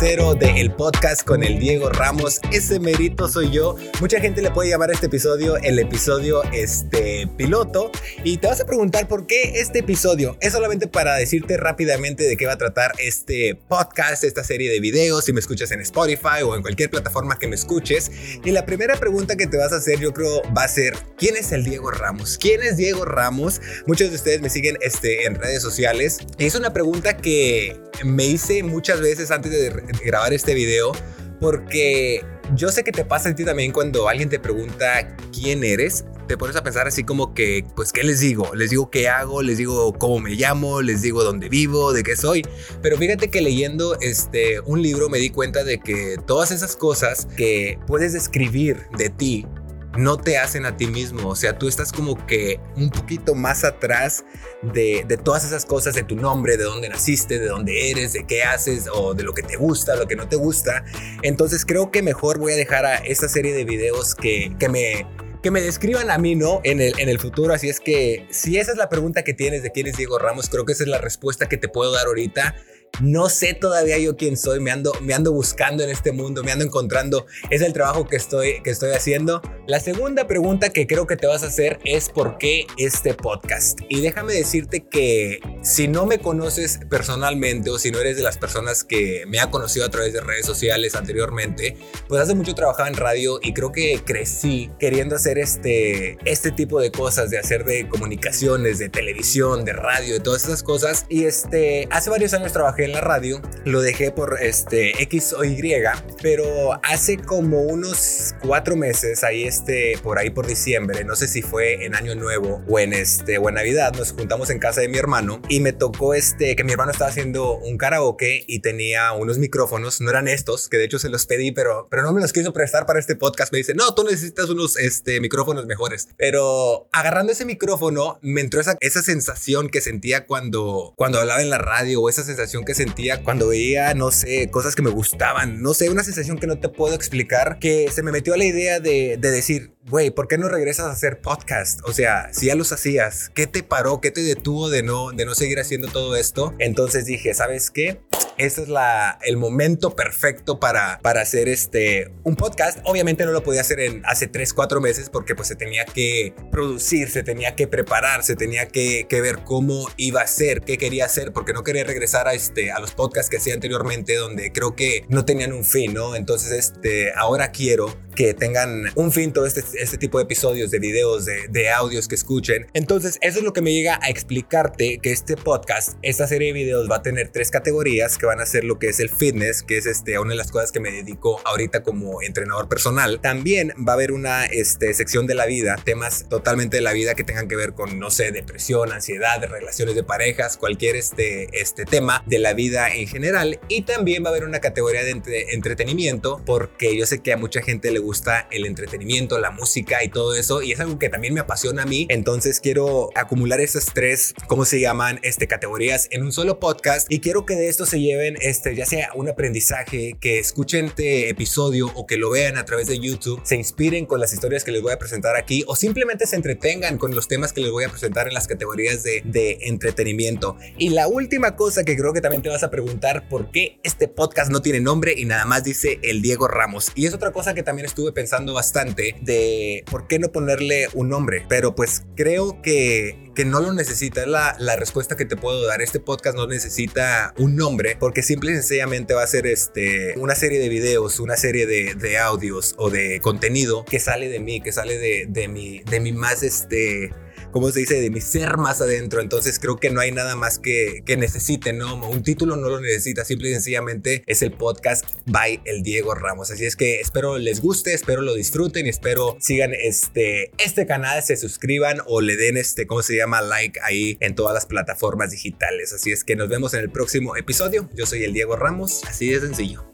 Bienvenidos a este episodio cero de Podcast con el Diego Ramos. Ese merito soy yo. Mucha gente le puede llamar este episodio el episodio este, piloto. Y te vas a preguntar por qué este episodio. Es solamente para decirte rápidamente de qué va a tratar este podcast, esta serie de videos, si me escuchas en Spotify o en cualquier plataforma que me escuches. Y la primera pregunta que te vas a hacer yo creo va a ser, ¿quién es el Diego Ramos? ¿Quién es Diego Ramos? Muchos de ustedes me siguen este, en redes sociales. Es una pregunta que me hice muchas veces antes de grabar este video porque yo sé que te pasa a ti también cuando alguien te pregunta quién eres, te pones a pensar así como que, pues, ¿qué les digo? Les digo qué hago, les digo cómo me llamo, les digo dónde vivo, de qué soy. Pero fíjate que leyendo este, un libro me di cuenta de que todas esas cosas que puedes describir de ti no te hacen a ti mismo. O sea, tú estás como que un poquito más atrás de, todas esas cosas, de tu nombre, de dónde naciste, de dónde eres, de qué haces o de lo que te gusta, lo que no te gusta. Entonces creo que mejor voy a dejar a esta serie de videos que, que me que me describan a mí, ¿no? En el, en el futuro. Así es que si esa es la pregunta que tienes de quién es Diego Ramos, creo que esa es la respuesta que te puedo dar ahorita. No sé todavía yo quién soy, me ando, me ando buscando en este mundo, me ando encontrando, es el trabajo que estoy, que estoy haciendo. La segunda pregunta que creo que te vas a hacer es por qué este podcast. Y déjame decirte que si no me conoces personalmente o si no eres de las personas que me ha conocido a través de redes sociales anteriormente, pues hace mucho trabajaba en radio y creo que crecí queriendo hacer este, este tipo de cosas, de hacer de comunicaciones, de televisión, de radio, de todas esas cosas. Y este, hace varios años trabajé en la radio, lo dejé por este X o Y, pero hace como unos cuatro meses, ahí por ahí por diciembre, no sé si fue en Año Nuevo o en este, o en Navidad, nos juntamos en casa de mi hermano y me tocó este, que mi hermano estaba haciendo un karaoke y tenía unos micrófonos, no eran estos, que de hecho se los pedí, pero, pero no me los quiso prestar para este podcast. Me dice, no, tú necesitas unos este, micrófonos mejores. Pero agarrando ese micrófono, me entró esa, esa sensación que sentía cuando, cuando hablaba en la radio o esa sensación que sentía cuando veía, no sé, cosas que me gustaban, no sé, una sensación que no te puedo explicar, que se me metió a la idea de, de decir, güey, ¿por qué no regresas a hacer podcast? O sea, si ya los hacías, ¿qué te paró? ¿Qué te detuvo de no, de no seguir haciendo todo esto? Entonces dije, ¿sabes qué? Ese es la, el momento perfecto para, para hacer este, un podcast. Obviamente no lo podía hacer en hace 3, 4 meses porque pues se tenía que producir, se tenía que preparar, se tenía que, que ver cómo iba a ser, qué quería hacer, porque no quería regresar a, este, a los podcasts que hacía anteriormente donde creo que no tenían un fin, ¿no? Entonces este, ahora quiero que tengan un fin todo este, este tipo de episodios, de videos, de, de, audios que escuchen. Entonces, eso es lo que me llega a explicarte que este podcast, esta serie de videos va a tener tres categorías que van a ser lo que es el fitness, que es este, una de las cosas que me dedico ahorita como entrenador personal. También va a haber una este, sección de la vida, temas totalmente de la vida que tengan que ver con, no sé, depresión, ansiedad, relaciones de parejas, cualquier este, este tema de la vida en general. Y también va a haber una categoría de entre, entretenimiento, porque yo sé que a mucha gente le gusta el entretenimiento, la música y todo eso, y es algo que también me apasiona a mí. Entonces quiero acumular esas tres, ¿cómo se llaman? Este, categorías en un solo podcast y quiero que de esto se lleven, este, ya sea un aprendizaje, que escuchen este episodio o que lo vean a través de YouTube, se inspiren con las historias que les voy a presentar aquí o simplemente se entretengan con los temas que les voy a presentar en las categorías de, de entretenimiento. Y la última cosa que creo que también te vas a preguntar, ¿por qué este podcast no tiene nombre y nada más dice el Diego Ramos? Y es otra cosa que también estuve pensando bastante de por qué no ponerle un nombre, pero pues creo que, que no lo necesita, es la, la respuesta que te puedo dar. Este podcast no necesita un nombre porque simple y sencillamente va a ser este, una serie de videos, una serie de, de audios o de contenido que sale de mí, que sale de, de mi, de mi más este como se dice, de mi ser más adentro. Entonces creo que no hay nada más que, que necesite, ¿no? Un título no lo necesita, simple y sencillamente es el podcast by el Diego Ramos. Así es que espero les guste, espero lo disfruten y espero sigan este, este canal, se suscriban o le den este, ¿cómo se llama? Like ahí en todas las plataformas digitales. Así es que nos vemos en el próximo episodio. Yo soy el Diego Ramos, así de sencillo.